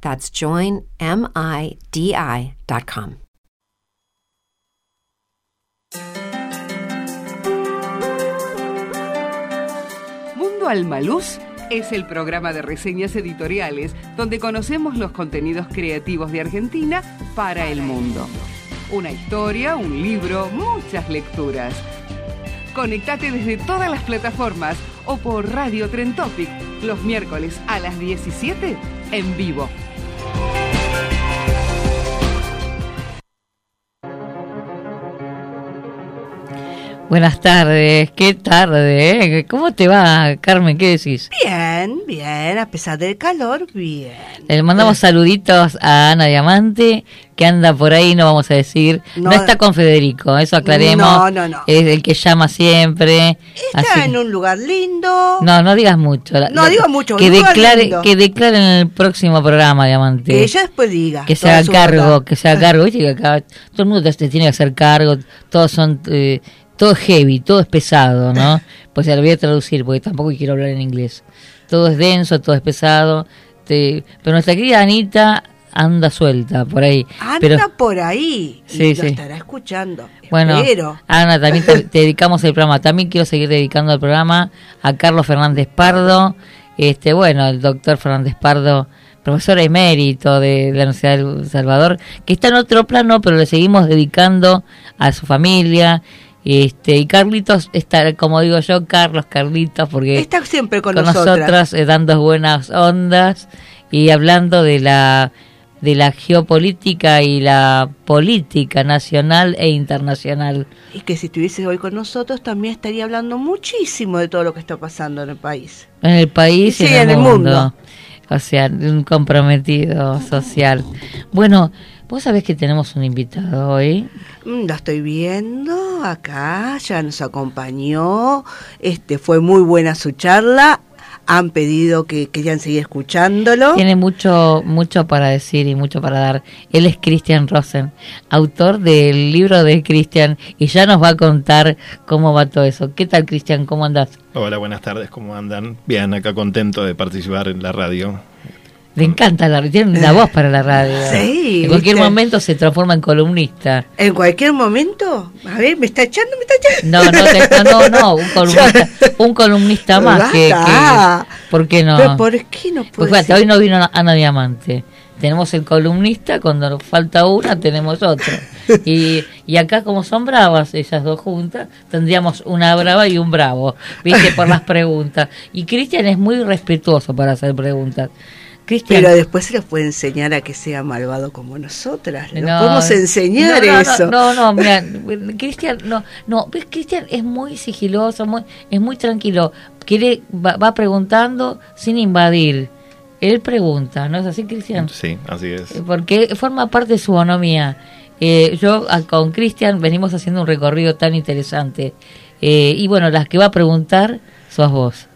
That's joinmidi.com. Mundo Almaluz es el programa de reseñas editoriales donde conocemos los contenidos creativos de Argentina para el mundo. Una historia, un libro, muchas lecturas. Conectate desde todas las plataformas o por Radio Tren Topic los miércoles a las 17 en vivo. Buenas tardes, qué tarde, ¿eh? ¿Cómo te va, Carmen? ¿Qué decís? Bien, bien, a pesar del calor, bien. Le mandamos saluditos a Ana Diamante, que anda por ahí, no vamos a decir. No, No. está con Federico, eso aclaremos. No, no, no. Es el que llama siempre. Está así- en un lugar lindo. No, no digas mucho. La- No la- digo mucho, Que declare, lindo. que declare en el próximo programa, Diamante. Que ella después diga. que se haga cargo, verdad. que se haga cargo. Viste que acá todo el mundo te, te tiene que hacer cargo, todos son, eh, todo es heavy, todo es pesado, ¿no? Pues ya lo voy a traducir porque tampoco quiero hablar en inglés. Todo es denso, todo es pesado. te- pero nuestra querida Anita anda suelta por ahí. Anda pero, por ahí. Sí, y sí. lo estará escuchando. bueno, Espero. Ana, también te, te dedicamos el programa. También quiero seguir dedicando el programa a Carlos Fernández Pardo. Este, bueno, el doctor Fernández Pardo, profesor emérito de, de la Universidad del Salvador, que está en otro plano, pero le seguimos dedicando a su familia. Este, y Carlitos está, como digo yo, Carlos Carlitos, porque Está siempre con, con nosotras. nosotras eh, dando buenas ondas y hablando de la de la geopolítica y la política nacional e internacional. Y que si estuviese hoy con nosotros también estaría hablando muchísimo de todo lo que está pasando en el país. En el país y Sí, en el, en el mundo. mundo. O sea, un comprometido social. Bueno, vos sabés que tenemos un invitado hoy. Mm, Lo estoy viendo acá, ya nos acompañó. Este fue muy buena su charla. Han pedido que querían seguir escuchándolo. Tiene mucho, mucho para decir y mucho para dar. Él es Christian Rosen, autor del libro de Christian, y ya nos va a contar cómo va todo eso. ¿Qué tal, Christian? ¿Cómo andás? Hola, buenas tardes, ¿cómo andan? Bien, acá contento de participar en la radio. Le encanta la tiene una voz para la radio. Sí, En cualquier ¿viste? momento se transforma en columnista. En cualquier momento, a ver, me está echando, me está echando. No, no, te- no, un columnista, un columnista más que, ¿por qué no? Pero ¿por qué no Pues fíjate, hoy no vino Ana Diamante. Tenemos el columnista, cuando nos falta una tenemos otro. Y, y acá como son bravas esas dos juntas, tendríamos una brava y un bravo, viste, por las preguntas. Y Cristian es muy respetuoso para hacer preguntas. Cristian, Pero después se les puede enseñar a que sea malvado como nosotras. No, No, podemos enseñar no, no, eso. No, no, mira, Cristian, no, no, ves, Cristian es muy sigiloso, muy, es muy tranquilo. Quiere, va, va preguntando sin invadir. Él pregunta, ¿no es así, Cristian? Sí, así es. Eh, Porque forma parte de su bonomía. Eh, yo a- con Cristian venimos haciendo un recorrido tan interesante. Eh, y bueno, las que va a preguntar sos vos.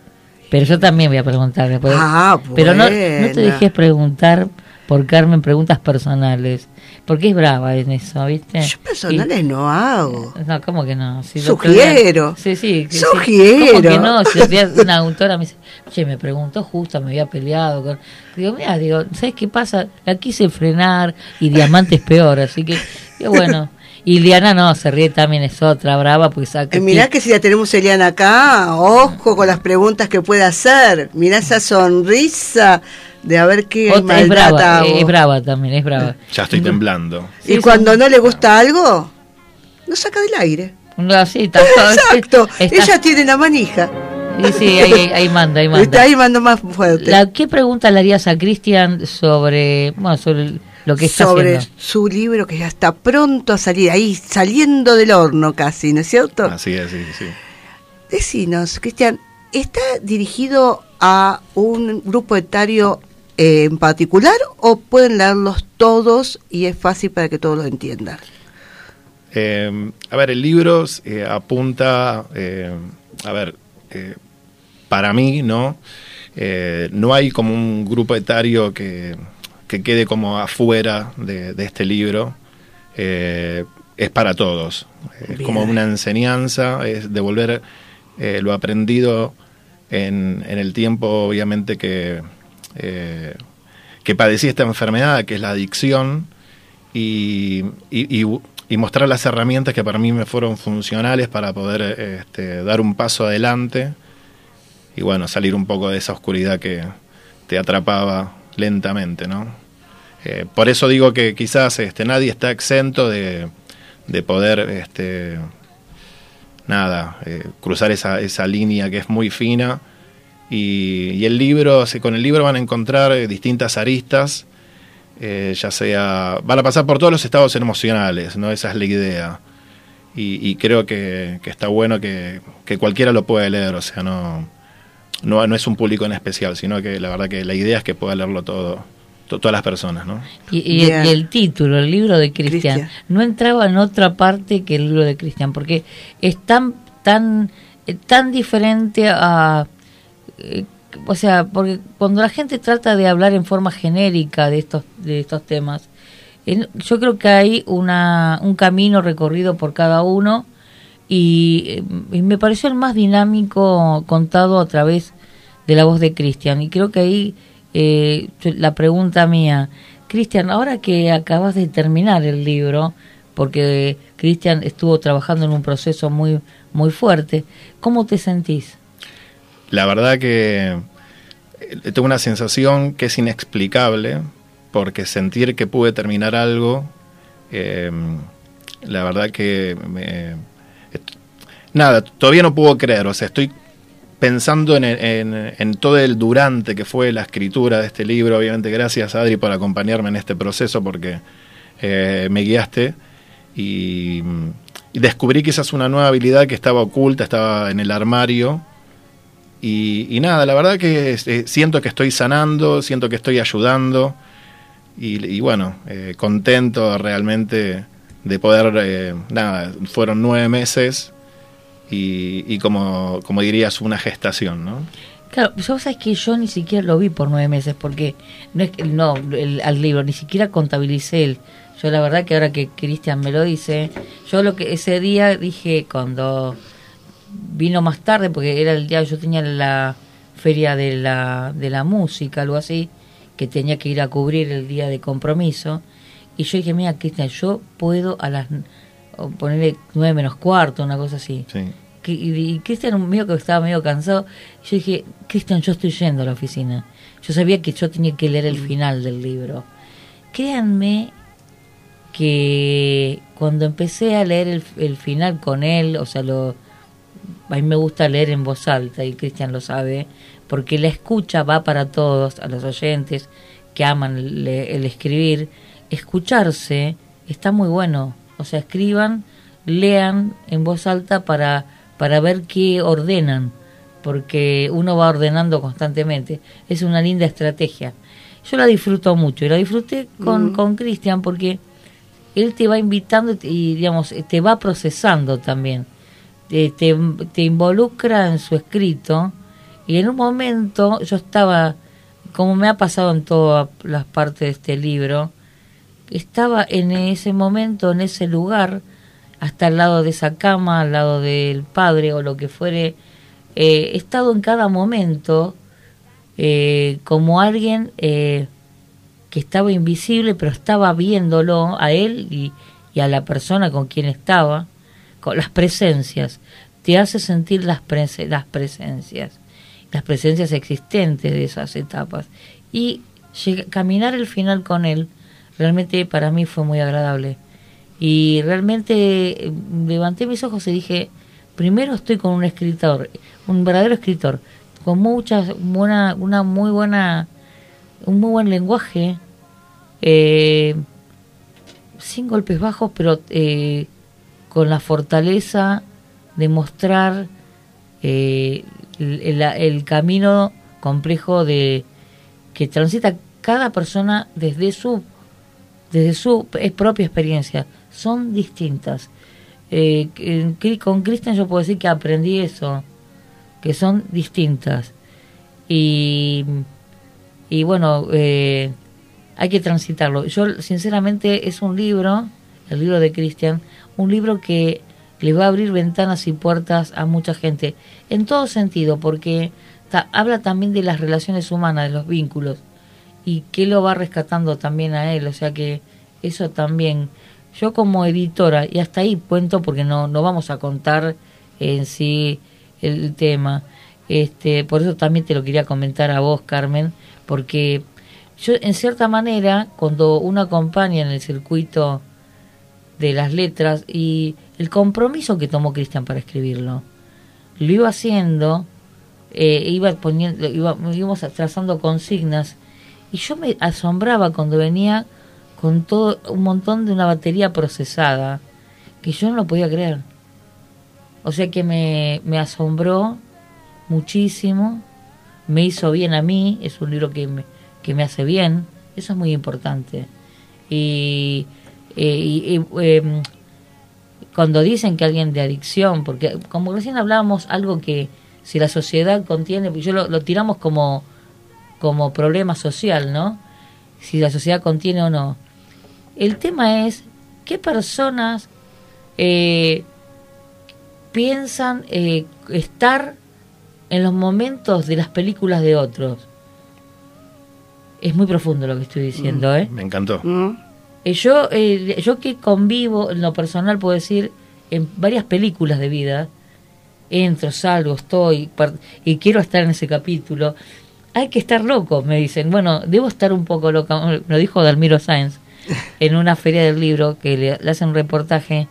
Pero yo también voy a preguntar después. Ah, Pero no, no te dejes preguntar por Carmen preguntas personales. Porque es brava en eso, ¿viste? Yo personales no hago. No, ¿cómo que no? Si Sugiero. Sí, sí. que sí. Sugiero. ¿Cómo que no? Si una autora me dice, che, me preguntó justo, me había peleado con... Digo, mira, digo, ¿sabes qué pasa? La quise frenar y Diamante es peor, así que, digo, bueno... Y Liana no, se ríe también, es otra brava, porque saca... Eh, mirá que si la tenemos a Eliana acá, ojo con las preguntas que puede hacer. Mirá esa sonrisa. de a ver qué Otra- es brava, a es brava también, es brava. Ya estoy temblando. Y Sí, cuando no le gusta algo, lo saca del aire. No, así, está todo- Exacto. está- Ella tiene la manija. Sí, sí, ahí, ahí manda, ahí Está manda. ahí mando más fuerte. La, ¿Qué pregunta le harías a Cristian sobre, bueno, sobre lo que está sobre haciendo? su libro que ya está pronto a salir, ahí saliendo del horno casi, ¿no es cierto? Así es, sí, sí. Decinos, Cristian, ¿está dirigido a un grupo etario eh, en particular o pueden leerlos todos y es fácil para que todos lo entiendan? Eh, a ver, el libro eh, apunta, eh, a ver, eh, para mí, ¿no? Eh, no hay como un grupo etario que, que quede como afuera de, de este libro. Eh, es para todos. Es Bien. como una enseñanza, es devolver eh, lo aprendido en, en el tiempo, obviamente, que, eh, que padecí esta enfermedad, que es la adicción, y, y- y- y mostrar las herramientas que para mí me fueron funcionales para poder este, dar un paso adelante y bueno, salir un poco de esa oscuridad que te atrapaba lentamente, ¿no? Eh, por eso digo que quizás este, nadie está exento de, de poder, este, nada, eh, cruzar esa, esa línea que es muy fina. Y, y el libro, con el libro van a encontrar eh, distintas aristas, ya sea, van a pasar por todos los estados emocionales, ¿no? Esa es la idea. Y, y creo que, que está bueno que, que cualquiera lo pueda leer, o sea, no, no, no es un público en especial, sino que la verdad que la idea es que pueda leerlo todo, to- todas las personas, ¿no? Y, y el, Bien. y el título, el libro de Cristian, no entraba en otra parte que el libro de Cristian, porque es tan, tan, eh, tan diferente a... eh, o sea, porque cuando la gente trata de hablar en forma genérica de estos, de estos temas, en- yo creo que hay una, un camino recorrido por cada uno y, eh, y me pareció el más dinámico contado a través de la voz de Cristian. Y creo que ahí eh, la pregunta mía, Cristian, ahora que acabas de terminar el libro, porque Cristian estuvo trabajando en un proceso muy, muy fuerte, ¿cómo te sentís? La verdad que eh, tengo una sensación que es inexplicable, porque sentir que pude terminar algo, eh, la verdad que me, et- nada, todavía no puedo creer, o sea, estoy pensando en, todo el durante que fue la escritura de este libro, obviamente gracias Adri por acompañarme en este proceso, porque eh, me guiaste y, y descubrí quizás una nueva habilidad que estaba oculta, estaba en el armario, y, nada, la verdad que eh, siento que estoy sanando, siento que estoy ayudando y, bueno, eh, contento realmente de poder, nada, fueron nueve meses y, y como, como dirías, una gestación, ¿no? Claro, yo sabes que yo ni siquiera lo vi por nueve meses, porque no es que no el, al libro, ni siquiera contabilicé él. Yo la verdad que ahora que Cristian me lo dice, yo lo que ese día dije cuando vino más tarde, porque era el día yo tenía la feria de la, de la música, algo así, que tenía que ir a cubrir el día de compromiso, y yo dije, mira Cristian, yo puedo a las ponerle nueve menos cuarto, una cosa así Sí. Que- y, Cristian medio que estaba medio cansado yo dije Cristian yo estoy yendo a la oficina yo sabía que yo tenía que leer el final del libro. Créanme que cuando empecé a leer el, el final con él o sea lo a mí me gusta leer en voz alta y Cristian lo sabe porque la escucha va para todos a los oyentes que aman le- el escribir escucharse está muy bueno. O sea escriban lean en voz alta para para ver qué ordenan porque uno va ordenando constantemente. Es una linda estrategia. Yo la disfruto mucho y la disfruté con con Cristian porque él te va invitando y digamos te va procesando también. Te, te, te involucra en su escrito y en un momento yo estaba como me ha pasado en todas las partes de este libro estaba en ese momento en ese lugar hasta al lado de esa cama al lado del padre o lo que fuere eh, he estado en cada momento eh, como alguien eh, que estaba invisible, pero estaba viéndolo a él y, a la persona con quien estaba, con las presencias. Te hace sentir las, prese- las presencias, las presencias existentes de esas etapas. Y caminar el final con él realmente para mí fue muy agradable. Y realmente eh, levanté mis ojos y dije, primero estoy con un escritor, un verdadero escritor, con muchas, buena, una muy buena, un muy buen lenguaje, eh, sin golpes bajos, pero eh, con la fortaleza de mostrar el, el, camino complejo de que transita cada persona desde su desde su propia experiencia son distintas. Eh, con Cristian yo puedo decir que aprendí eso que son distintas. Y y bueno eh, hay que transitarlo. Yo sinceramente es un libro el libro de Cristian un libro que le va a abrir ventanas y puertas a mucha gente, en todo sentido, porque habla también de las relaciones humanas, de los vínculos, y que lo va rescatando también a él, o sea que eso también, yo como editora, y hasta ahí cuento porque no, no vamos a contar en sí el tema, este, por eso también te lo quería comentar a vos, Carmen, porque yo en cierta manera, cuando uno acompaña en el circuito de las letras y el compromiso que tomó Cristian para escribirlo. Lo iba haciendo, eh, iba poniendo, iba, íbamos trazando consignas y yo me asombraba cuando venía con todo un montón de una batería procesada que yo no lo podía creer. O sea que me, me asombró muchísimo, me hizo bien a mí, es un libro que me, que me hace bien, eso es muy importante. Y eh, y, em, cuando dicen que alguien de adicción, porque como recién hablábamos, algo que si la sociedad contiene, yo lo, tiramos como, como problema social, ¿no? Si la sociedad contiene o no. El tema es qué personas eh, piensan eh, estar en los momentos de las películas de otros. Es muy profundo lo que estoy diciendo, mm, ¿eh? Me encantó. Mm. Eh, yo, eh, yo que convivo, en lo personal puedo decir, en varias películas de vida, entro, salgo, estoy, y quiero estar en ese capítulo, hay que estar loco, me dicen. Bueno, debo estar un poco loca, me lo dijo Dalmiro Sáenz en una feria del libro, que le, hacen un reportaje,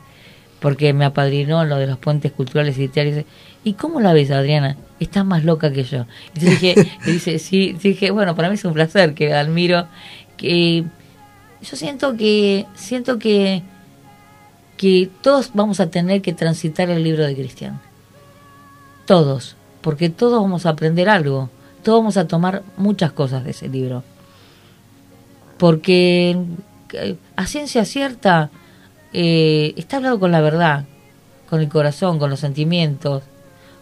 porque me apadrinó lo de los puentes culturales y literarios. ¿Y cómo la ves, Adriana? Estás más loca que yo. Entonces dije, dice, sí, dije, bueno, para mí es un placer que Dalmiro, que yo siento que siento que que todos vamos a tener que transitar el libro de Cristian. Todos, porque todos vamos a aprender algo, todos vamos a tomar muchas cosas de ese libro. Porque a ciencia cierta eh, está hablado con la verdad, con el corazón, con los sentimientos,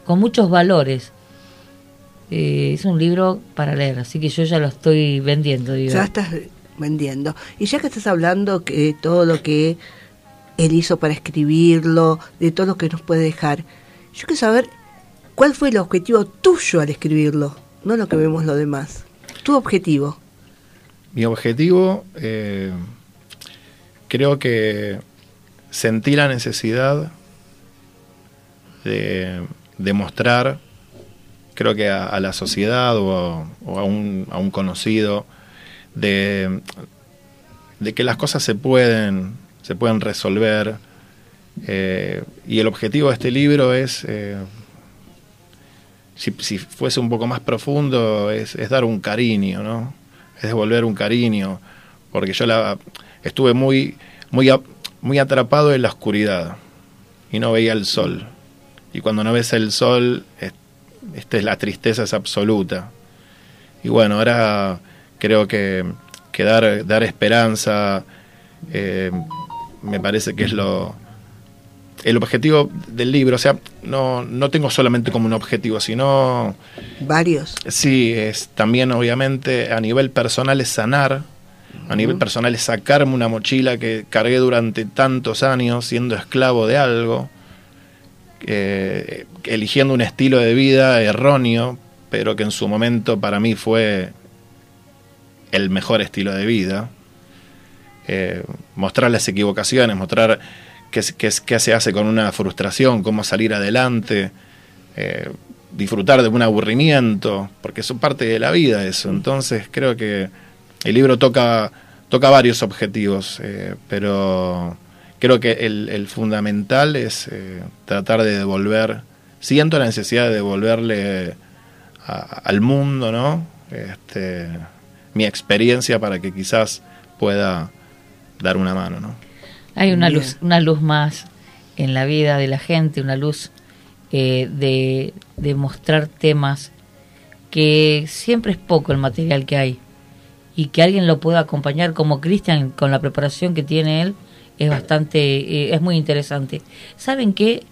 con muchos valores. Eh, es un libro para leer, así que yo ya lo estoy vendiendo. Digo. Ya estás vendiendo. Y ya que estás hablando de todo lo que él hizo para escribirlo, de todo lo que nos puede dejar, yo quiero saber cuál fue el objetivo tuyo al escribirlo, no lo que vemos lo demás. Tu objetivo. Mi objetivo, eh, creo que sentí la necesidad de demostrar, creo que a, la sociedad o, a, un, a un conocido, de, de que las cosas se pueden, se pueden resolver. Eh, y el objetivo de este libro es, eh, si, si, fuese un poco más profundo, es, es, dar un cariño, ¿no? Es devolver un cariño, porque yo la, estuve muy, muy, muy atrapado en la oscuridad y no veía el sol. Y cuando no ves el sol, esta es la tristeza es absoluta. Y bueno, ahora creo que, que dar, dar esperanza eh, me parece que es lo el objetivo del libro, o sea, no, no tengo solamente como un objetivo, sino... Varios. Sí, es también obviamente a nivel personal es sanar, a nivel personal es sacarme una mochila que cargué durante tantos años siendo esclavo de algo, eh, eligiendo un estilo de vida erróneo, pero que en su momento para mí fue el mejor estilo de vida, eh, mostrar las equivocaciones, mostrar qué, qué, qué, se hace con una frustración, cómo salir adelante, eh, disfrutar de un aburrimiento, porque es parte de la vida eso. Entonces creo que el libro toca, toca varios objetivos, eh, pero creo que el, el fundamental es eh, tratar de devolver, siento la necesidad de devolverle a- al mundo, ¿no? Este, mi experiencia para que quizás pueda dar una mano, ¿no? Hay una Bien. luz, una luz más en la vida de la gente, una luz eh, de, de mostrar temas que siempre es poco el material que hay y que alguien lo pueda acompañar como Cristian con la preparación que tiene él es bastante, eh, es muy interesante. ¿Saben qué?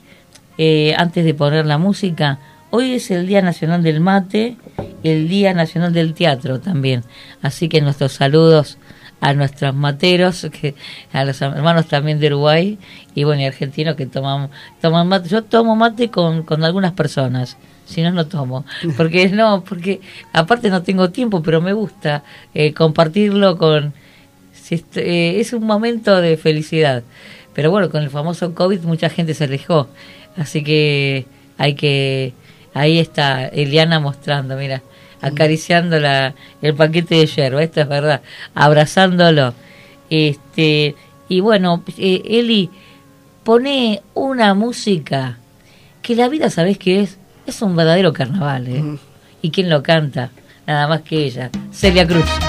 Eh, antes de poner la música, hoy es el Día Nacional del Mate, el Día Nacional del Teatro también. Así que nuestros saludos a nuestros materos, que, a los hermanos también de Uruguay y bueno, y argentinos que toman, toman mate. Yo tomo mate con, con algunas personas, si no, no tomo. Porque no, porque aparte no tengo tiempo, pero me gusta eh, compartirlo con... eh, es un momento de felicidad. Pero bueno, con el famoso COVID mucha gente se alejó. Así que hay que... Ahí está Eliana mostrando, mira, acariciando la, el paquete de yerba, esto es verdad, abrazándolo. Este, y bueno, eh, Eli, pone una música que la vida, ¿sabés qué es? Es un verdadero carnaval, ¿eh? ¿Y quién lo canta? Nada más que ella, Celia Cruz.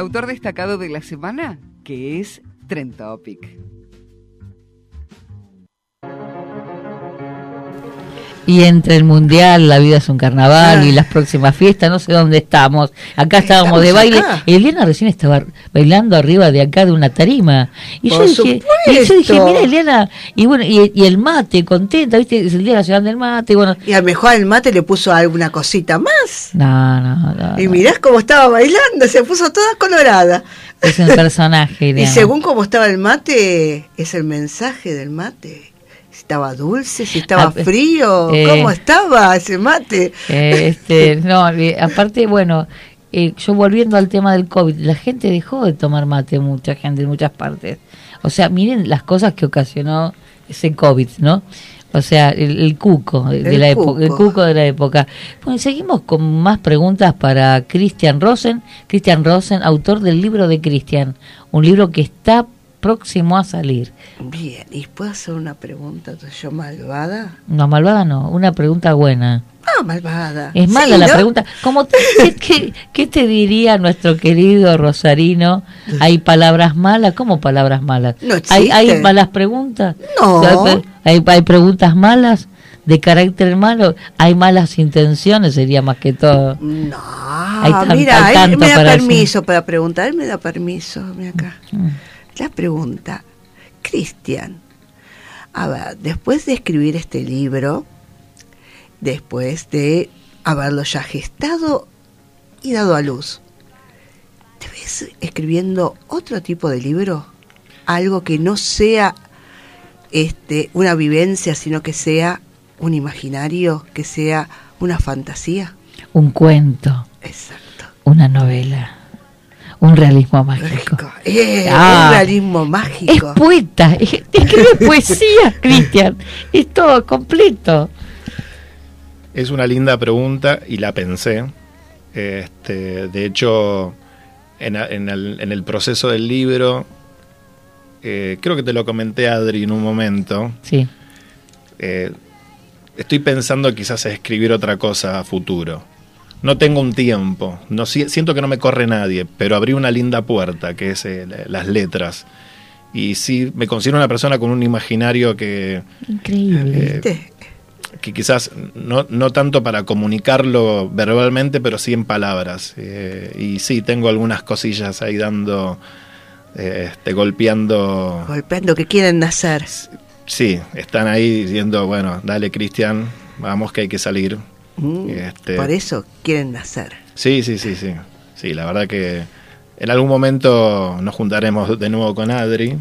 Autor destacado de la semana, que es Trend Topic. Y entre el mundial, la vida es un carnaval y las próximas fiestas, no sé dónde estamos. Acá estábamos de baile. acá. Eliana recién estaba bailando arriba de acá de una tarima. Y Por yo dije, y yo dije, supuesto. mira Eliana, y bueno, y, y el mate, contenta, viste, es el día nacional del mate, y bueno. Y a lo mejor el mate le puso alguna cosita más. No, no, no. Y mirás cómo estaba bailando, se puso toda colorada. Es un personaje, Y Eliana. según cómo estaba el mate, es el mensaje del mate. Si estaba dulce, si estaba Ah, frío, eh. cómo estaba ese mate. Eh, este, no, eh, aparte, bueno, eh, yo volviendo al tema del COVID, la gente dejó de tomar mate, mucha gente en muchas partes. O sea, miren las cosas que ocasionó ese COVID, ¿no? O sea, el, el cuco de, la época, el cuco. cuco de la época. Bueno, seguimos con más preguntas para Christian Rosen, Christian Rosen, autor del libro de Christian, un libro que está próximo a salir. Bien, ¿y puedo hacer una pregunta yo malvada? No, malvada no, una pregunta buena. Ah, malvada. Es mala Sí, la ¿no? pregunta. Como te- ¿qué, qué, te diría nuestro querido Rosarino? ¿Hay palabras malas? ¿Cómo palabras malas? No ¿Hay, ¿Hay malas preguntas? No. ¿Hay, hay, hay preguntas malas? ¿De carácter malo? ¿Hay malas intenciones? Sería más que todo. No, tan- mira, hay me da para permiso para preguntar, él me da permiso, mira acá. Mm. La pregunta, Cristian, a ver, después de escribir este libro, después de haberlo ya gestado y dado a luz, ¿te ves escribiendo otro tipo de libro? Algo que no sea este, una vivencia, sino que sea un imaginario, que sea una fantasía. Un cuento, Exacto. una novela, un realismo mágico. Eh, Ah. un realismo mágico. Es poeta, es- escribe poesía, Cristian. Es todo completo. Es una linda pregunta y la pensé. Este, de hecho, en, a- en el, en el proceso del libro, eh, creo que te lo comenté, Adri, en un momento. Sí. eh, estoy pensando quizás escribir otra cosa a futuro. No tengo un tiempo, no si- siento que no me corre nadie, pero abrí una linda puerta que es eh, la- las letras. Y sí, me considero una persona con un imaginario que, Increíble. Eh, ¿Viste? que quizás no, no tanto para comunicarlo verbalmente, pero sí en palabras. Eh, y sí, tengo algunas cosillas ahí dando, eh, este, golpeando. Golpeando que quieren nacer. Sí, están ahí diciendo, bueno, dale Cristian, vamos que hay que salir. Mm, Este- Por eso quieren nacer. Sí, sí, sí, sí. Sí, la verdad que en algún momento nos juntaremos de nuevo con Adri.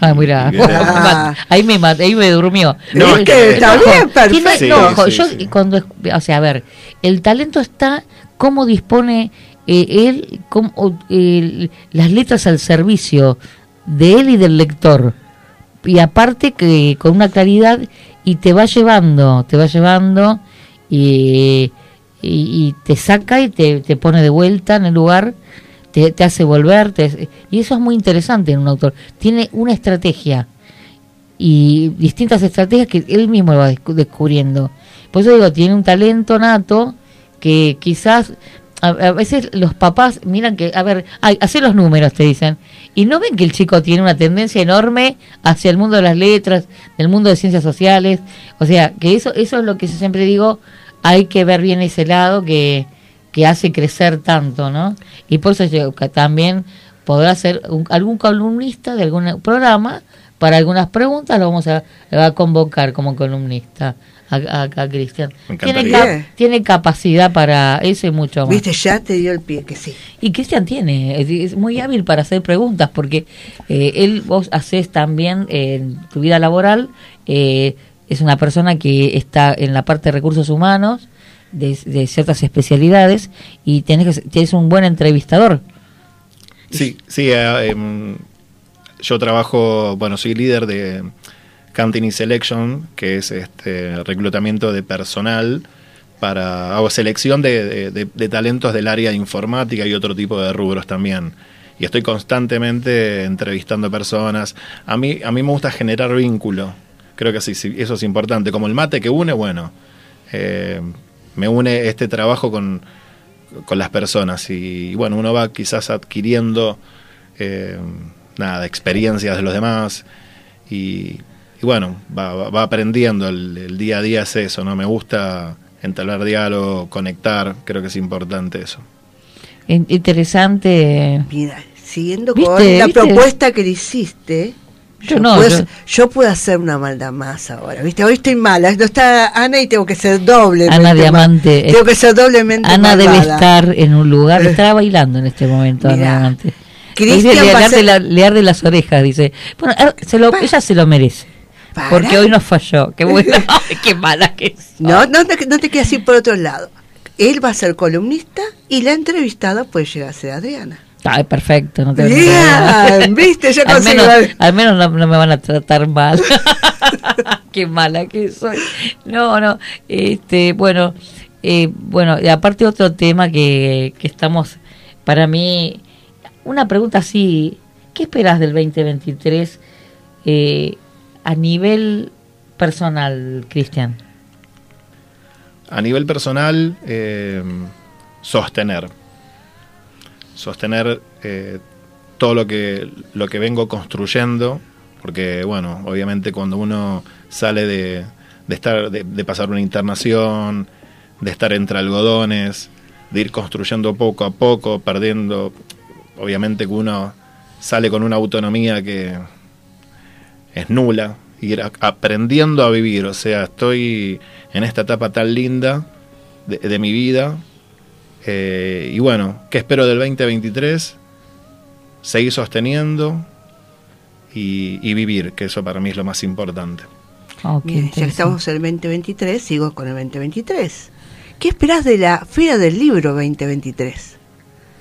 Ah, mira. Ah. ahí me ahí me durmió. No, es que está bien, perfecto. no, Sí, ojo, sí, yo sí. cuando, o sea, a ver, el talento está cómo dispone eh, él, cómo, eh, las letras al servicio de él y del lector. Y aparte que con una claridad y te va llevando, te va llevando y, y, te saca y te, te pone de vuelta en el lugar, te, te hace volver, te- y eso es muy interesante en un autor. Tiene una estrategia y distintas estrategias que él mismo va descu- descubriendo. Por eso digo, tiene un talento nato que quizás a, a veces los papás miran que, a ver, ay, hacer los números, te dicen, y no ven que el chico tiene una tendencia enorme hacia el mundo de las letras, del mundo de ciencias sociales, o sea, que eso, eso es lo que yo siempre digo, hay que ver bien ese lado que, que hace crecer tanto, ¿no? Y por eso yo que también podrá ser un- algún columnista de algún programa, para algunas preguntas lo vamos a convocar como columnista a, a- a Cristian. Tiene, encantaría. cap- tiene capacidad para eso y mucho más. Viste, ya te dio el pie, que sí. Y Cristian tiene, es, es muy hábil para hacer preguntas, porque eh, él, vos haces también eh, en tu vida laboral, eh, es una persona que está en la parte de recursos humanos, de, de ciertas especialidades, y tenés, que un buen entrevistador. Sí, sí. eh, em, yo trabajo, bueno, soy líder de Company Selection, que es este reclutamiento de personal para hago selección de, talentos del área de informática y otro tipo de rubros también. Y estoy constantemente entrevistando personas. A mí, a mí me gusta generar vínculo. Creo que eso es importante. Como el mate que une, bueno, eh, me une este trabajo con, con las personas y, bueno, uno va quizás adquiriendo eh, nada, experiencias de los demás y, y bueno, va, va- va aprendiendo, el, el día a día es eso, ¿no? Me gusta entablar diálogo, conectar, creo que es importante eso. In- Interesante. Mira, siguiendo ¿Viste? con la ¿Viste? propuesta que le hiciste, Yo yo, no, puedo, yo- puedo hacer una maldad más ahora, ¿viste? Hoy estoy mala, no está Ana y tengo que ser doblemente Ana mal- Diamante. Tengo que ser doblemente Ana debe estar en un lugar, estará bailando en este momento, Ana Diamante. Cristian Dice, le, va a arde ser- la- le arde las orejas, dice. Bueno, se lo, ella se lo merece. Para. Porque hoy no falló. Qué bueno. Qué mala que es. No, no, te- no te quedes así por otro lado. Él va a ser columnista y la entrevistada puede llegar a ser Adriana. Ay, perfecto. No te Bien, viste, ya al menos, al menos no, no me van a tratar mal. Qué mala que soy. No, no. Este, bueno, eh, bueno, y aparte otro tema que, que estamos, para mí, una pregunta así, ¿qué esperas del 2023 eh, a nivel personal, Cristian? A nivel personal, eh, sostener. Sostener eh, todo lo que, lo que vengo construyendo, porque, bueno, obviamente cuando uno sale de, de estar, de, de pasar una internación, de estar entre algodones, de ir construyendo poco a poco, perdiendo, obviamente que uno sale con una autonomía que es nula, ir a- aprendiendo a vivir, o sea, estoy en esta etapa tan linda de, de mi vida, eh, y bueno, ¿qué espero del 2023? Seguir sosteniendo y, y vivir, que eso para mí es lo más importante. Oh, Bien, ya estamos en el 2023, sigo con el 2023. ¿Qué esperás de la Feria del Libro 2023?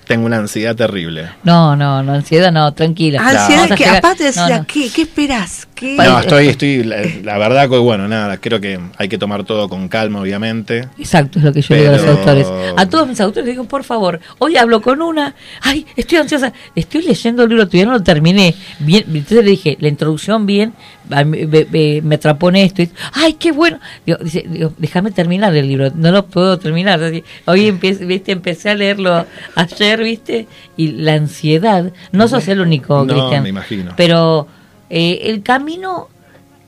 Tengo una ansiedad terrible. No, no, no, ansiedad no, tranquila. Ansiedad, a que llegar- aparte de no, ansiedad, no. ¿qué, ¿qué esperás? ¿Qué- Pa- No, estoy, estoy, la, la verdad que bueno, nada, creo que hay que tomar todo con calma, obviamente. Exacto, es lo que yo digo a los Pero- autores. A todos mis autores les digo, por favor, hoy hablo con una, ay, estoy ansiosa, estoy leyendo el libro, todavía no lo terminé. Bien, entonces le dije, la introducción bien, mí- me, me- me atrapó en esto, y, ay, qué bueno. Digo, dice, digo, déjame terminar el libro, no lo puedo terminar. Así, hoy empecé, viste, empecé a leerlo ayer, viste, y la ansiedad, no sos el único, No, Cristian. me imagino. Pero eh, el camino,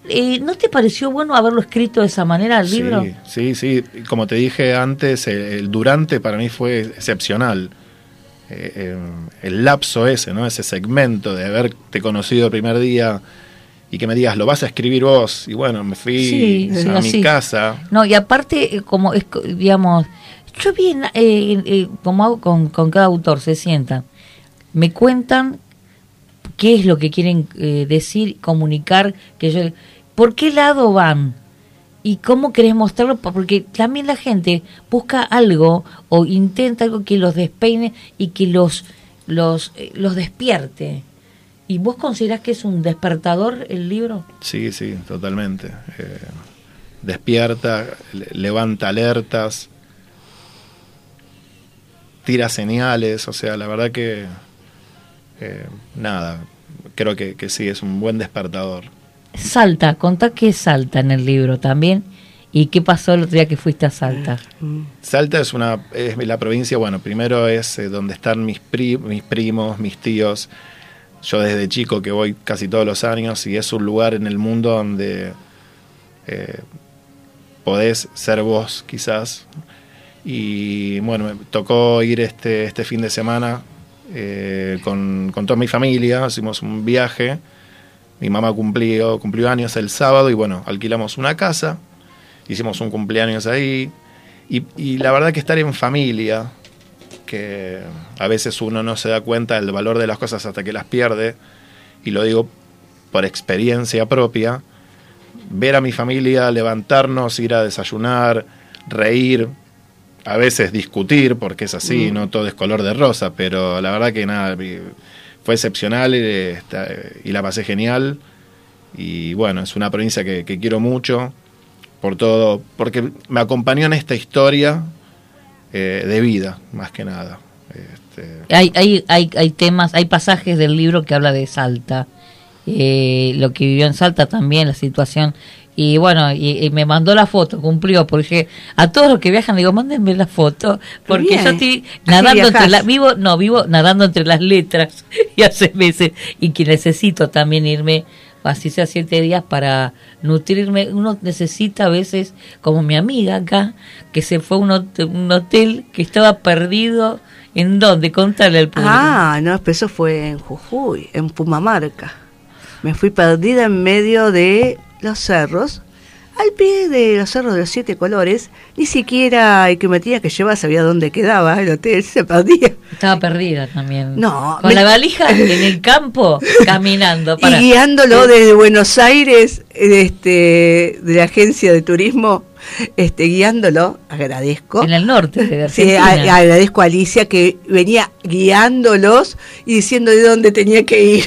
eh, ¿no te pareció bueno haberlo escrito de esa manera el libro? Sí, sí, sí. Como te dije antes, el, el durante para mí fue excepcional. Eh, eh, el lapso ese, ¿no? Ese segmento de haberte conocido el primer día y que me digas, lo vas a escribir vos. Y bueno, me fui Sí, a así. mi casa. No, y aparte, eh, como es, digamos, yo vi, en- eh, eh, como hago con, con cada autor, se sientan, me cuentan qué es lo que quieren eh, decir, comunicar, que yo, por qué lado van y cómo querés mostrarlo, Po- porque también la gente busca algo o intenta algo que los despeine y que los, los, los despierte. ¿Y vos considerás que es un despertador el libro? Sí, sí, totalmente. Eh, despierta, le- levanta alertas, tira señales, o sea, la verdad que eh, nada, creo que, que sí, es un buen despertador. Salta, contá qué salta en el libro también ¿Y qué pasó el otro día que fuiste a Salta? Salta es una es la provincia, bueno, primero es eh, donde están mis, pri- mis primos, mis tíos. Yo desde chico que voy casi todos los años y es un lugar en el mundo donde eh, podés ser vos quizás. Y bueno, me tocó ir este, este fin de semana eh, con, con toda mi familia, hicimos un viaje. Mi mamá cumplió, cumplió años el sábado y bueno, alquilamos una casa, hicimos un cumpleaños ahí. Y, y la verdad que estar en familia, que a veces uno no se da cuenta del valor de las cosas hasta que las pierde, y lo digo por experiencia propia, ver a mi familia levantarnos, ir a desayunar, reír, a veces discutir, porque es así, no todo es color de rosa, pero la verdad que nada, fue excepcional está- y la pasé genial. Y bueno, es una provincia que, que quiero mucho, por todo, porque me acompañó en esta historia eh, de vida, más que nada. Este, Hay, hay, hay, hay temas, hay pasajes del libro que habla de Salta, eh, lo que vivió en Salta también, la situación. Y bueno, y, y me mandó la foto, cumplió, porque a todos los que viajan digo, mándenme la foto, porque Bien. yo estoy nadando entre las, vivo, no, vivo nadando entre las letras y hace meses, y que necesito también irme, así sea siete días para nutrirme, uno necesita a veces, como mi amiga acá, que se fue a un, hot- un hotel que estaba perdido, ¿en dónde? Contale al público. Ah, no, eso fue en Jujuy, en Pumamarca. Me fui perdida en medio de los cerros, al pie de los cerros de los siete colores. Ni siquiera el que me tenía que llevar sabía dónde quedaba el hotel, se perdía. Estaba perdida también. No, Con me- la valija en el campo, caminando. Para... Y guiándolo desde Buenos Aires, este, de la agencia de turismo, este, guiándolo, agradezco. En el norte de Sí, Argentina. a- agradezco a Alicia que venía guiándolos y diciendo de dónde tenía que ir.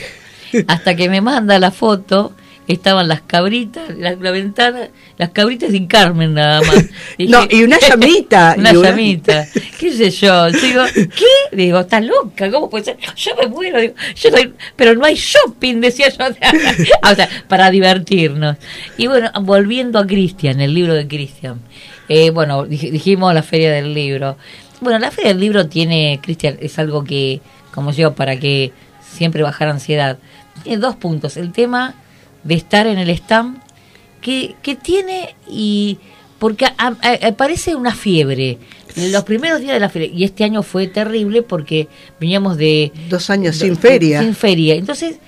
Hasta que me manda la foto, estaban las cabritas, la, la ventana, las cabritas sin Carmen nada más. No, y una llamita, una y una- llamita. ¿Qué sé yo? Digo, ¿qué? Digo, ¿estás loca? ¿Cómo puede ser? Yo me muero. Digo, yo soy- pero no hay shopping, decía yo. o sea, para divertirnos. Y bueno, volviendo a Cristian, el libro de Cristian. Eh, bueno, dij- dijimos la feria del libro. Bueno, la feria del libro tiene, Cristian, es algo que, como yo, para que siempre bajar ansiedad. Tiene dos puntos. El tema de estar en el stand, que, que tiene y porque a- a- a- parece una fiebre. Los primeros días de la feria, y este año fue terrible porque veníamos de... Dos años sin feria. Sin feria. Entonces,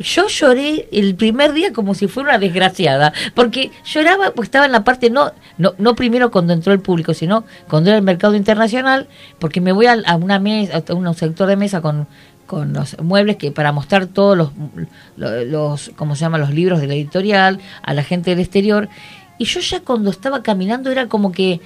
yo lloré el primer día como si fuera una desgraciada, porque lloraba, pues estaba en la parte, no, no, no primero cuando entró el público, sino cuando era el mercado internacional, porque me voy a, a una mesa, a un sector de mesa con, con los muebles que para mostrar todos los, los, los, ¿cómo se llama? Los libros de la editorial, a la gente del exterior, y yo ya cuando estaba caminando era como que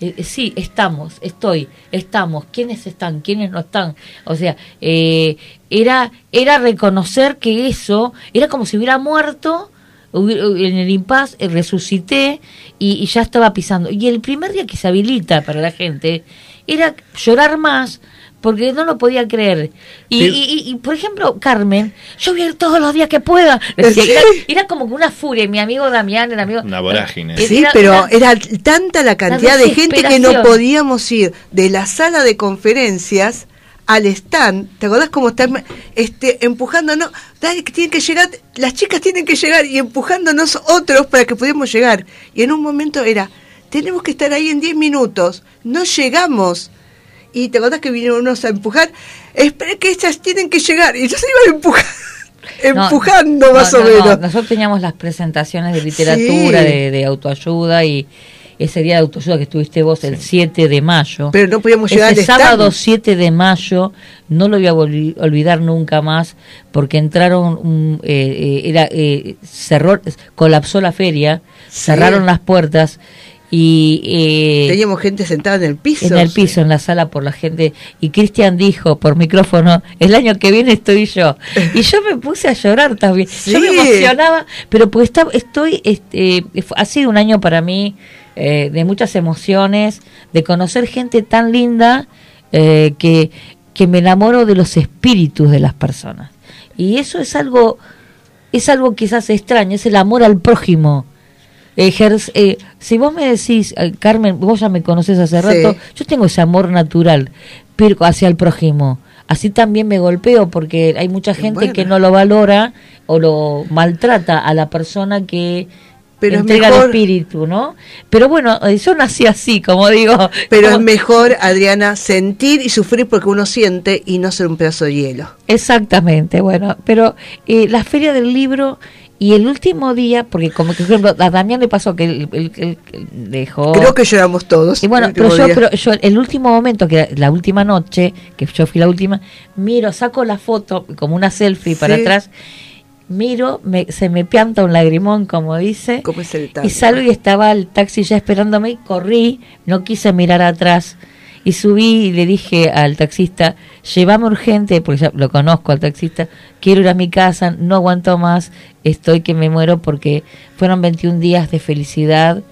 eh, eh, sí, estamos, estoy, estamos, ¿quiénes están? ¿Quiénes no están? O sea, eh, era, era reconocer que eso era como si hubiera muerto en el impas, eh, resucité y ya estaba pisando. Y el primer día que se habilita para la gente era llorar más porque no lo podía creer. Y, y- y- y, por ejemplo, Carmen, yo voy a ir todos los días que pueda. Decía, Sí. era, era como una furia. Mi amigo Damián, el amigo... Una vorágine. Era- Sí, pero era- era tanta la cantidad de gente que no podíamos ir de la sala de conferencias al stand. ¿Te acordás cómo están este, empujándonos? Dale, que tienen que llegar, las chicas tienen que llegar y empujándonos otros para que pudiéramos llegar. Y en un momento era, tenemos que estar ahí en 10 minutos, no llegamos. Y te acordás que vinieron unos a empujar, espera que ellas tienen que llegar. Y ellos se iban empujar, No, empujando no, más no, o no. menos. Nosotros teníamos las presentaciones de literatura, Sí. de, de autoayuda y ese día de autoayuda que estuviste vos el 7 de mayo. Pero no podíamos llegar Ese al stand. sábado 7 de mayo no lo voy a olvidar nunca más porque entraron, un, eh, eh, era eh, cerró, colapsó la feria, Sí. cerraron las puertas y eh, Teníamos gente sentada en el piso. en el piso, en la sala por la gente. Y Cristian dijo por micrófono, el año que viene estoy yo. Y yo me puse a llorar también. Yo me emocionaba, pero pues está, estoy, este, ha sido un año para mí eh, de muchas emociones, de conocer gente tan linda eh, que, que me enamoro de los espíritus de las personas. Y eso es algo, es algo quizás extraño, es el amor al prójimo. Ejerce- eh, si vos me decís, eh, Carmen, vos ya me conoces hace Sí. rato, yo tengo ese amor natural pero hacia el prójimo. Así también me golpeo porque hay mucha gente Bueno. que no lo valora o lo maltrata a la persona que Pero es entrega el espíritu, ¿no? Pero bueno, eh, yo nací así, como digo. Pero como- es mejor, Adriana, sentir y sufrir porque uno siente y no ser un pedazo de hielo. Exactamente, bueno, pero eh, la feria del libro y el último día, porque como que por ejemplo a Damián le pasó que él, él- él- él dejó... Creo que lloramos todos. Y bueno, el pero yo, pero yo el último momento, que la última noche, que yo fui la última, miro, saco la foto como una selfie para atrás, miro, me, se me pianta un lagrimón, como dice, ¿Cómo es el y salgo y estaba el taxi ya esperándome, y corrí, no quise mirar atrás. Y subí y le dije al taxista, llévame urgente, porque ya lo conozco al taxista, quiero ir a mi casa, no aguanto más, estoy que me muero porque fueron 21 días de felicidad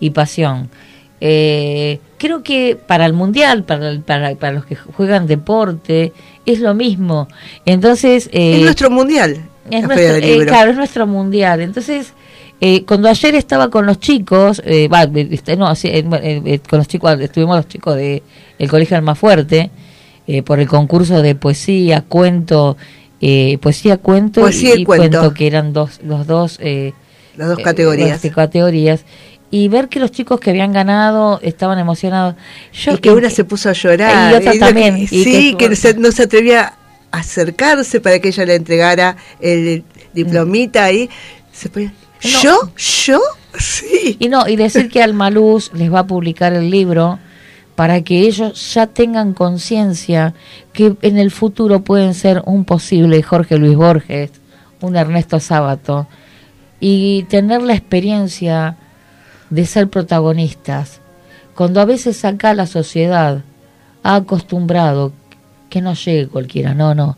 y pasión. Eh, creo que para el mundial, para, el- para, para los que juegan deporte, es lo mismo. Entonces, eh, es nuestro mundial. es nuestro, eh, claro, es nuestro mundial. Entonces, eh, cuando ayer estaba con los chicos, eh, va, eh, este, no, sí, eh, eh, eh, con los chicos, estuvimos los chicos de el Colegio Almafuerte por el concurso de poesía, cuento, eh, poesía, cuento Poesía y cuento. que eran dos, los dos, eh, Las dos categorías. las categorías. Y ver que los chicos que habían ganado estaban emocionados. Yo, y que una se puso a llorar. Y otra también, que- y sí, que- que, se- no se atrevía a acercarse para que ella le entregara el diplomita ahí. Se ponía, No. ¿Yo? ¿Yo? Sí. Y no, y decir que Almaluz les va a publicar el libro para que ellos ya tengan conciencia que en el futuro pueden ser un posible Jorge Luis Borges, un Ernesto Sábato, y tener la experiencia de ser protagonistas. Cuando a veces acá la sociedad ha acostumbrado que no llegue cualquiera, no, no.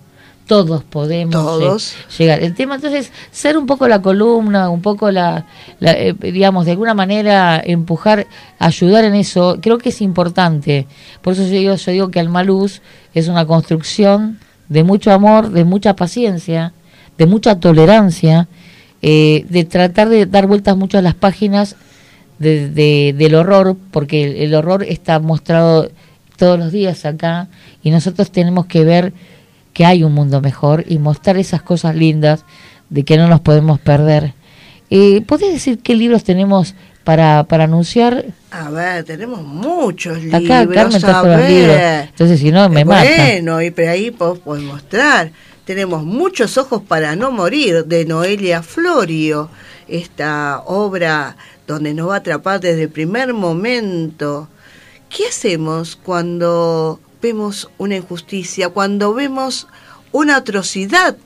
Todos podemos Todos. llegar. El tema entonces, ser un poco la columna, un poco la, la, eh, digamos, de alguna manera empujar, ayudar en eso, creo que es importante. Por eso yo digo, yo digo que Almaluz es una construcción de mucho amor, de mucha paciencia, de mucha tolerancia, eh, de tratar de dar vueltas mucho a las páginas de, de- del horror, porque el, el horror está mostrado todos los días acá y nosotros tenemos que ver que hay un mundo mejor y mostrar esas cosas lindas de que no nos podemos perder. Eh, ¿Podés decir qué libros tenemos para, para anunciar? A ver, tenemos muchos Acá libros. Carmen a trajo los libros. Entonces, si no, me mata. Bueno, y pero ahí podés mostrar. Tenemos muchos ojos para no morir de Noelia Florio, esta obra donde nos va a atrapar desde el primer momento. ¿Qué hacemos cuando vemos una injusticia, cuando vemos una atrocidad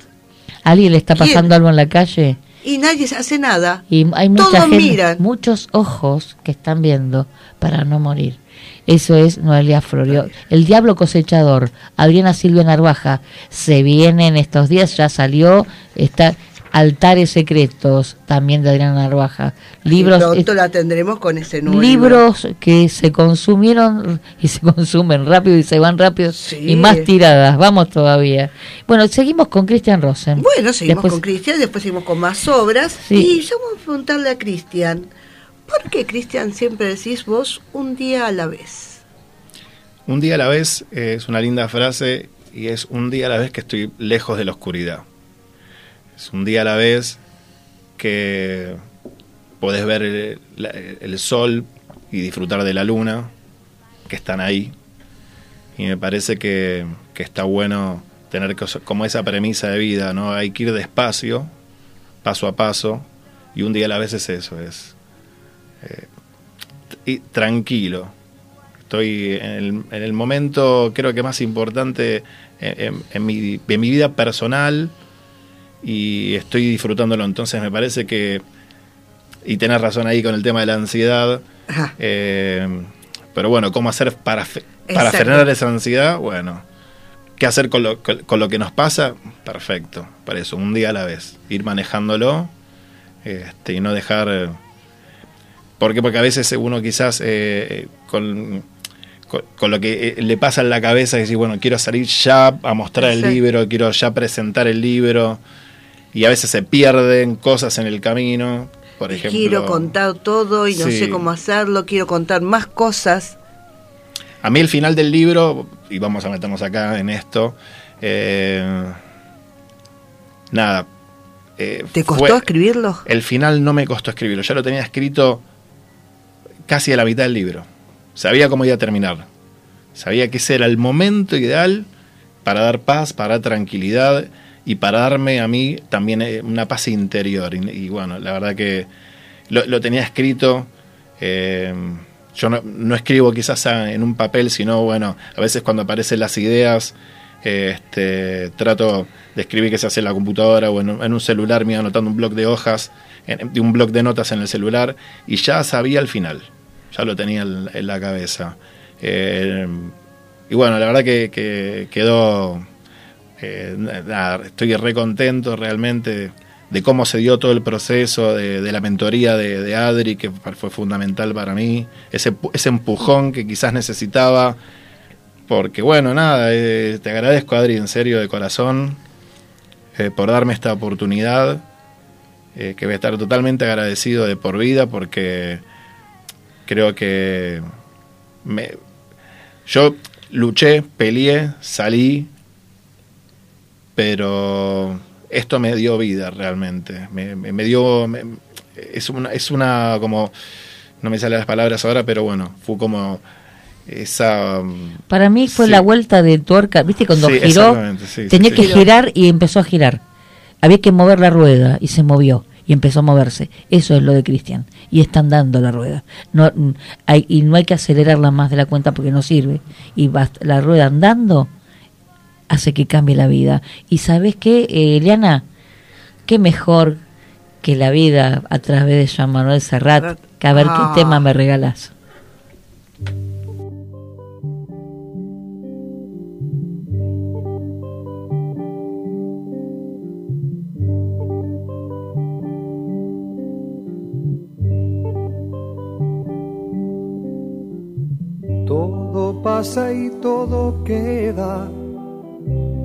¿A alguien le está ¿Quién? pasando algo en la calle? y nadie hace nada? Y hay mucha Todos gente, miran. muchos ojos que están viendo para no morir. Eso es Noelia Florio. El Diablo Cosechador, Adriana Silvia Narvaja, se viene en estos días, ya salió, está Altares Secretos, también de Adriana Narvaja. Libros, pronto la tendremos con ese nuevo libros que se consumieron y se consumen rápido y se van rápido Sí. y más tiradas, vamos todavía. Bueno, seguimos con Christian Rosen. Bueno, seguimos Después- con Cristian, después seguimos con más obras. Sí. Y yo voy a preguntarle a Cristian, ¿por qué Cristian siempre decís vos un día a la vez? Un día a la vez eh, es una linda frase y es un día a la vez que estoy lejos de la oscuridad. Es un día a la vez que podés ver el, sol y disfrutar de la luna, que están ahí. Y me parece que, que está bueno tener como esa premisa de vida, ¿no? Hay que ir despacio, paso a paso, y un día a la vez es eso, es eh, tranquilo. Estoy en el, en el momento, creo que más importante en mi, en mi vida personal y estoy disfrutándolo. Entonces me parece que, y tenés razón ahí con el tema de la ansiedad, eh, pero bueno, ¿cómo hacer para, fe- para frenar esa ansiedad? Bueno, ¿qué hacer con lo, con, con lo que nos pasa? Perfecto, para eso, un día a la vez, ir manejándolo este, y no dejar... eh, ¿Por qué? Porque a veces uno quizás eh, con, con, con lo que eh, le pasa en la cabeza, decir, bueno, quiero salir ya a mostrar el libro, quiero ya presentar el libro, y a veces se pierden cosas en el camino. por ejemplo. Quiero contar todo y no Sí. sé cómo hacerlo, quiero contar más cosas. A mí el final del libro, y vamos a meternos acá en esto, eh, nada. eh, ¿Te costó fue- escribirlo? El final no me costó escribirlo, ya lo tenía escrito casi a la mitad del libro. Sabía cómo iba a terminar. Sabía que ese era el momento ideal para dar paz, para dar tranquilidad y para darme a mí también una paz interior. Y, bueno, la verdad que lo, tenía escrito. eh, yo no, no escribo quizás en un papel, sino bueno, a veces cuando aparecen las ideas, este, trato de escribir que se hace en la computadora o en, un- celular, me iba anotando un bloc de hojas, un bloc de notas en el celular y ya sabía el final, ya lo tenía en, la cabeza. Eh, y bueno, la verdad que quedó, eh, estoy re contento realmente de cómo se dio todo el proceso de, la mentoría de, Adri, que fue fundamental para mí, ese, pu- ese empujón que quizás necesitaba, porque bueno, nada, eh, te agradezco Adri, en serio, de corazón, eh, por darme esta oportunidad, que voy a estar totalmente agradecido de por vida, porque creo que me, yo luché, peleé, salí, pero esto me dio vida realmente. Me, me- me dio. me- es, una, es una como. No me salen las palabras ahora, pero bueno, fue como esa. mm, Para mí fue Sí. la vuelta de tuerca, ¿viste? Cuando Sí, giró, exactamente, sí, tenía sí, que sí. girar y empezó a girar. Había que mover la rueda y se movió y empezó a moverse. Eso es lo de Cristian. Y están dando la rueda. No, mm, hay, y no hay que acelerarla más de la cuenta porque no sirve. Y bast- la rueda andando hace que cambie la vida. Y sabes qué, eh, Eliana, qué mejor que la vida a través de Jean Manuel Serrat, Serrat. que a ver Ah. qué tema me regalas. Todo pasa y todo queda,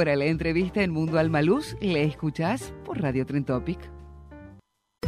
Ahora la entrevista en Mundo Alma Luz la escuchás por Radio Tren Topic.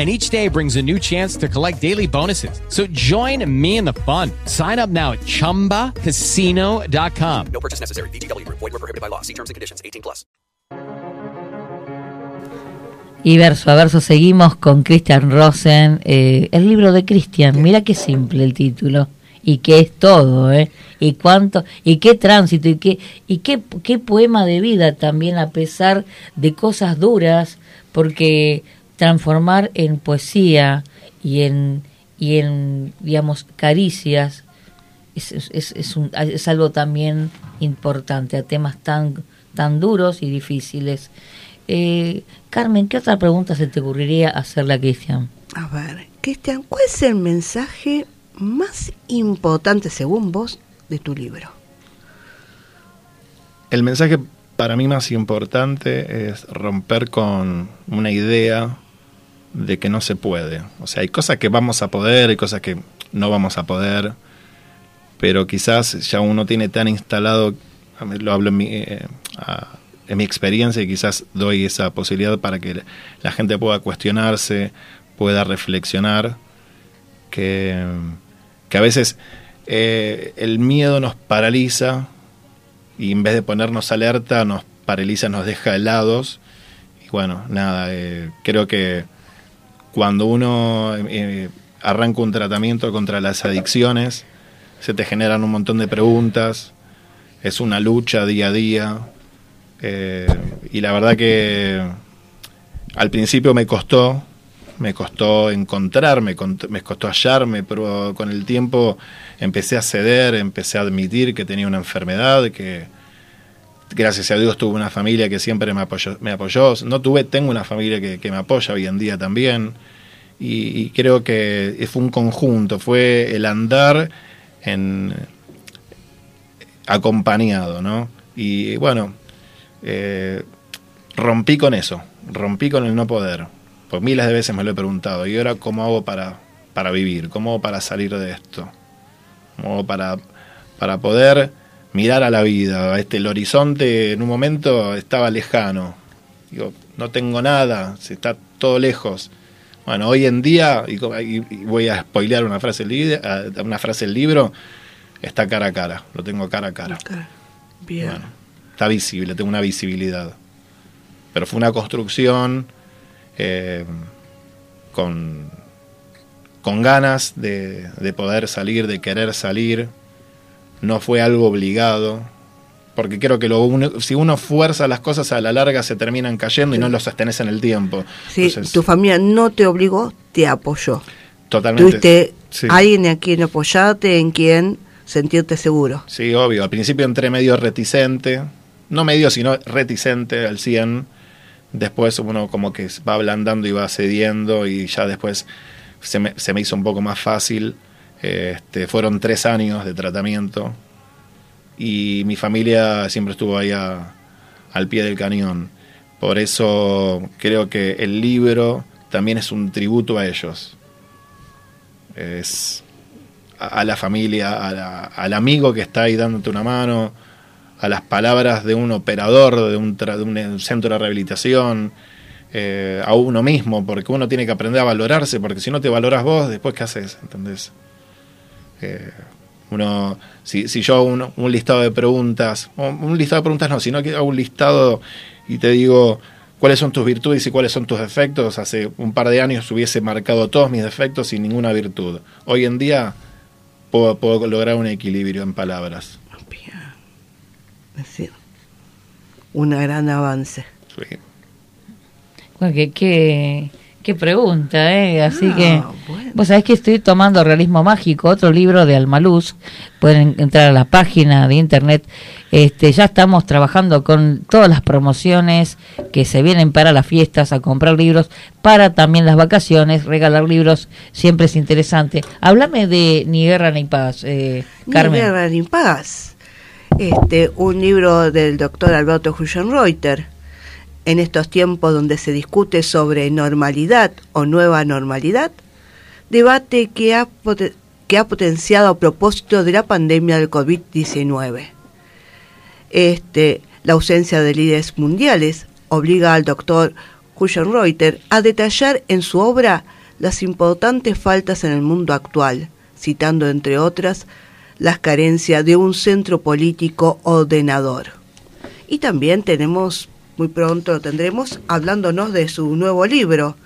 And each day brings a new chance to collect daily bonuses. So join me in the fun. Sign up now at chumbacasino.com. No purchase necessary. VGW Group. Void were prohibited by law. See terms and conditions. 18 plus. Y verso a verso seguimos con Christian Rosen, eh, el libro de Christian. Mira qué simple el título y qué es todo, ¿eh? Y cuánto y qué tránsito y qué y qué qué poema de vida también a pesar de cosas duras, porque transformar en poesía y en y en digamos caricias es, es, es, un- es algo también importante a temas tan tan duros y difíciles. Eh, Carmen, ¿qué otra pregunta se te ocurriría hacerle a Cristian? A ver, Cristian, ¿cuál es el mensaje más importante según vos de tu libro? El mensaje para mí más importante es romper con una idea de que no se puede. O sea, hay cosas que vamos a poder, hay cosas que no vamos a poder, pero quizás ya uno tiene tan instalado, lo hablo en mi, eh, a- en mi experiencia y quizás doy esa posibilidad para que la gente pueda cuestionarse, pueda reflexionar, que, que a veces eh, el miedo nos paraliza y en vez de ponernos alerta nos paraliza, nos deja helados. Y bueno, nada, eh, creo que cuando uno eh, arranca un tratamiento contra las adicciones, se te generan un montón de preguntas, es una lucha día a día. eh, y la verdad que al principio me costó, me costó encontrarme, cont- me costó hallarme, pero con el tiempo empecé a ceder, empecé a admitir que tenía una enfermedad, que gracias a Dios tuve una familia que siempre me apoyó, me apoyó. no tuve, tengo una familia que, me apoya hoy en día también, y, y creo que fue un conjunto, fue el andar en acompañado, ¿no? Y bueno, eh, rompí con eso, rompí con el no poder. Pues miles de veces me lo he preguntado. ¿Y ahora cómo hago para, para vivir? ¿Cómo hago para salir de esto? ¿Cómo hago para, para poder mirar a la vida? Este, el horizonte en un momento estaba lejano. Digo, no tengo nada, se está todo lejos. Bueno, hoy en día, y, voy a spoilear una frase, del libro, una frase del libro, está cara a cara, lo tengo cara a cara. Bien. Bueno, está visible, tengo una visibilidad. Pero fue una construcción eh, con, con ganas de, de poder salir, de querer salir. No fue algo obligado. Porque creo que lo uno- si uno fuerza las cosas a la larga se terminan cayendo y no los sostenés en el tiempo. Sí, Entonces, tu familia no te obligó, te apoyó. totalmente. Tuviste sí. alguien a quien apoyarte, en quien sentirte seguro. Sí, obvio. Al principio entré medio reticente. No medio, sino reticente al 100. Después uno como que va ablandando y va cediendo y ya después se me, se me hizo un poco más fácil. Este, fueron tres años de tratamiento y mi familia siempre estuvo ahí a- al pie del cañón. Por eso creo que el libro también es un tributo a ellos. Es a, la familia, a la- al amigo que está ahí dándote una mano, a las palabras de un operador de un, un centro de rehabilitación, eh, a uno mismo, porque uno tiene que aprender a valorarse, porque si no te valoras vos, después qué haces, ¿entendés? Eh, uno, si, si yo hago un, un listado de preguntas, un listado de preguntas no, sino que hago un listado y te digo cuáles son tus virtudes y cuáles son tus defectos, hace un par de años hubiese marcado todos mis defectos sin ninguna virtud. Hoy en día puedo, puedo lograr un equilibrio en palabras. Es decir, un gran avance. Sí. Bueno, qué, qué, qué pregunta, ¿eh? Así Ah, que, bueno. vos sabés que estoy tomando Realismo Mágico, otro libro de Almaluz. Pueden entrar a la página de internet. Este, ya estamos trabajando con todas las promociones que se vienen para las fiestas, a comprar libros, para también las vacaciones, regalar libros, siempre es interesante. Háblame de Ni Guerra ni Paz, eh, Ni Carmen. guerra ni paz. Este, un libro del doctor Alberto Hugenreuter. En estos tiempos donde se discute sobre normalidad o nueva normalidad, debate que ha, que ha potenciado a propósito de la pandemia del COVID-19. Este, la ausencia de líderes mundiales obliga al doctor Hugenreuter a detallar en su obra las importantes faltas en el mundo actual, citando entre otras las carencias de un centro político ordenador. Y también tenemos, muy pronto lo tendremos, hablándonos de su nuevo libro,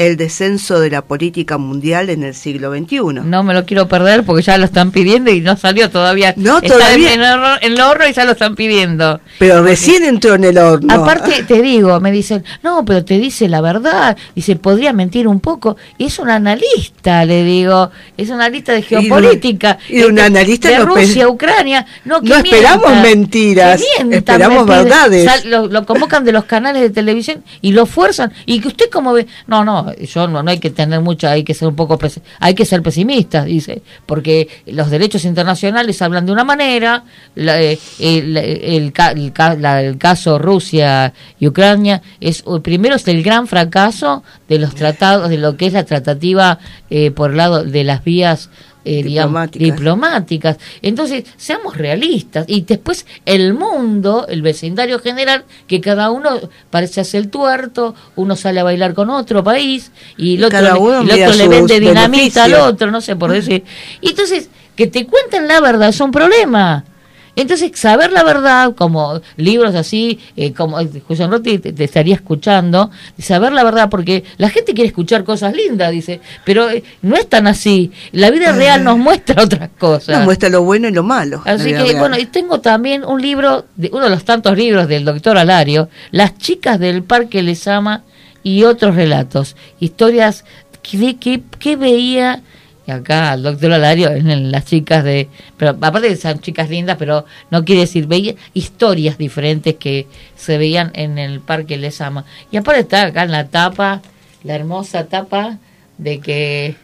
El descenso de la política mundial en el siglo XXI. No me lo quiero perder porque ya lo están pidiendo y no salió todavía. No, Está todavía. En el, horno, en el horno y ya lo están pidiendo. Pero recién entró en el horno. Aparte, te digo, me dicen, no, pero te dice la verdad. Dice, podría mentir un poco. Y es un analista, le digo. Es un analista de geopolítica. y de un analista de no Rusia, Ucrania. No, que No esperamos mienta, mentiras, mienta, esperamos verdades. Lo, lo convocan de los canales de televisión y lo fuerzan. Y que usted como ve, no, no, yo no, no hay que tener mucha, hay que ser un poco, hay que ser pesimistas, dice, porque los derechos internacionales hablan de una manera, la- eh, el, el el la- el caso Rusia y Ucrania es o- primero es el gran fracaso de los tratados, de lo que es la tratativa eh, por el lado de las vías eh, digamos, Diplomáticas. Entonces, seamos realistas. Y después el mundo, el vecindario general, que cada uno parece hacer el tuerto, uno sale a bailar con otro país y el Y otro, le- el otro le vende dinamita al otro, no sé por decir. Y entonces, que te cuenten la verdad es un problema. Entonces, saber la verdad, como libros así, eh, como José Rotti te, te estaría escuchando, saber la verdad, porque la gente quiere escuchar cosas lindas, dice, pero eh, no es tan así. La vida real nos muestra otras cosas. Nos muestra lo bueno y lo malo. Así que, real. bueno, y tengo también un libro, de, uno de los tantos libros del doctor Alario, Las chicas del parque les ama y otros relatos, historias que, que, que veía acá el doctor Alario en las chicas de pero aparte de que son chicas lindas pero no quiere decir veía historias diferentes que se veían en el parque les ama y aparte está acá en la tapa la hermosa tapa de que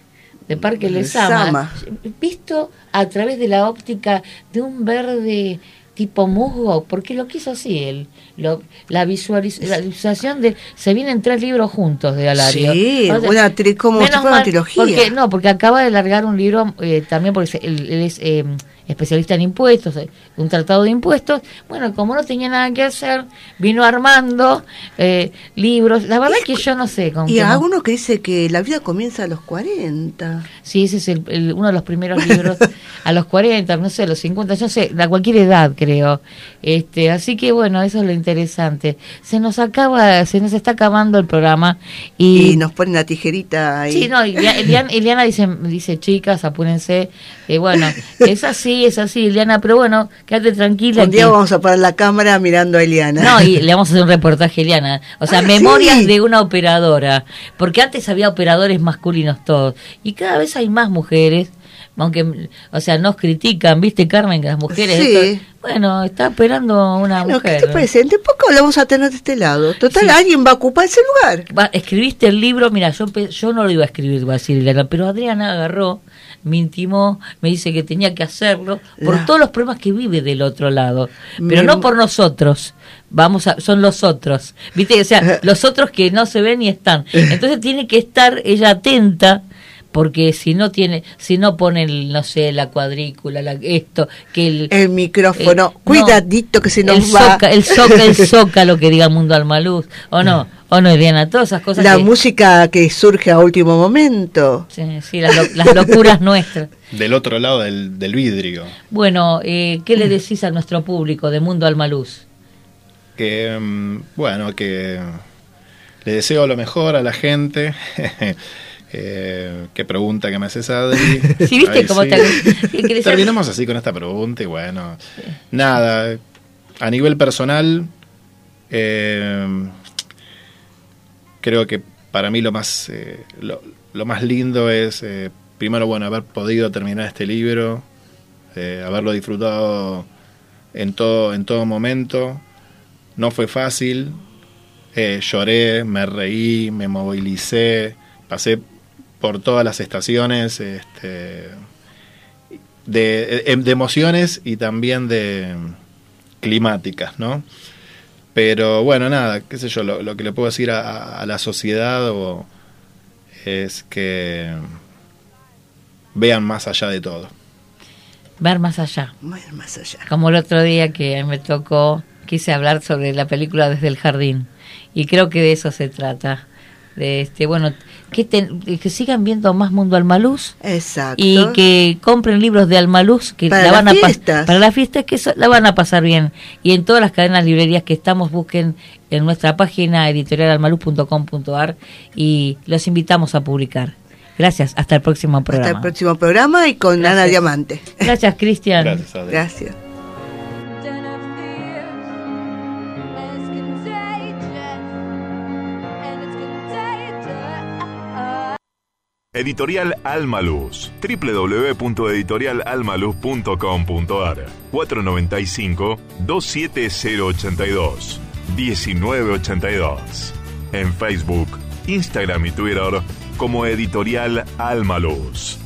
de Parque Les ama. visto a través de la óptica de un verde tipo musgo, porque lo quiso así él. Lo, la, visualiz- la visualización de. Se vienen tres libros juntos de Alario. Sí, O sea, una tri- como menos una trilogía. Porque, no, porque acaba de largar un libro eh, también porque él, él es eh, especialista en impuestos, eh, un tratado de impuestos. Bueno, como no tenía nada que hacer, vino armando eh, libros. La verdad es que yo no sé. Con Y no- algunos que dice que la vida comienza a los 40. Sí, ese es el, el- uno de los primeros libros a los 40, no sé, a los 50, yo sé, a cualquier edad creo. Este, así que bueno, eso es lo interesante. Se nos acaba, se nos está acabando el programa y, Y, nos ponen la tijerita ahí. Sí, no, Eliana dice, dice, chicas, apúrense. Eh, bueno, es así, es así, Eliana, pero bueno, quédate tranquila. Un día que- vamos a poner la cámara mirando a Eliana. no, y le vamos a hacer un reportaje a Eliana. O sea, Ah, memorias sí. de una operadora. Porque antes había operadores masculinos todos. Y cada vez hay más mujeres. Aunque, o sea, nos critican, ¿viste, Carmen? Que las mujeres. Sí. esto- bueno, está operando una Bueno, ¿Qué mujer. te parece? ¿De poco lo vamos a tener de este lado? Total, Sí. alguien va a ocupar ese lugar. Va, escribiste el libro, mira, yo yo no lo iba a escribir, va a decir Eliana, pero Adriana agarró, me intimó, me dice que tenía que hacerlo por La- todos los problemas que vive del otro lado, pero no por nosotros. Vamos a, son los otros, ¿viste? O sea, los otros que no se ven ni están. Entonces tiene que estar ella atenta porque si no tiene, si no ponen, no sé, la cuadrícula, la- esto, que el, El micrófono, Eh, cuidadito que se nos el, va. soca- el, soca- el zócalo que diga Mundo Almaluz, o no, o no, Diana, todas esas cosas La que- música que surge a último momento. Sí, sí, las, lo- las locuras nuestras. Del otro lado del, del vidrio. Bueno, eh, ¿qué le decís a nuestro público de Mundo Almaluz? Que, mm, bueno, que le deseo lo mejor a la gente. Eh, qué pregunta que me haces, Adri. Sí, ¿viste Ay, cómo sí. te- Terminamos así con esta pregunta y bueno, nada, a nivel personal, eh, creo que para mí lo más, eh, lo, lo más lindo es, eh, primero, bueno, haber podido terminar este libro, haberlo disfrutado en todo, en todo momento. No fue fácil, lloré, me reí, me movilicé, pasé por todas las estaciones este, de, eh, de emociones y también de climáticas, ¿no? Pero bueno, nada, qué sé yo, lo, lo que le puedo decir a, a la sociedad o- es que vean más allá de todo. Ver más allá. Bueno, más allá. Como el otro día que me tocó, quise hablar sobre la película Desde el Jardín. Y creo que de eso se trata. De este, bueno, que, ten- que sigan viendo más Mundo Almaluz Exacto. y que compren libros de Almaluz que Para la las van a pas- fiestas. para las fiestas que la van a pasar bien y en todas las cadenas librerías que estamos busquen en nuestra página editorialalmaluz.com.ar y los invitamos a publicar. Gracias, hasta el próximo Hasta el programa. próximo programa y con Gracias. Ana Diamante. Gracias, Cristian. Gracias, Editorial Almaluz. www.editorialalmaluz.com.ar 495-27082. 1982. En Facebook, Instagram y Twitter como Editorial Almaluz.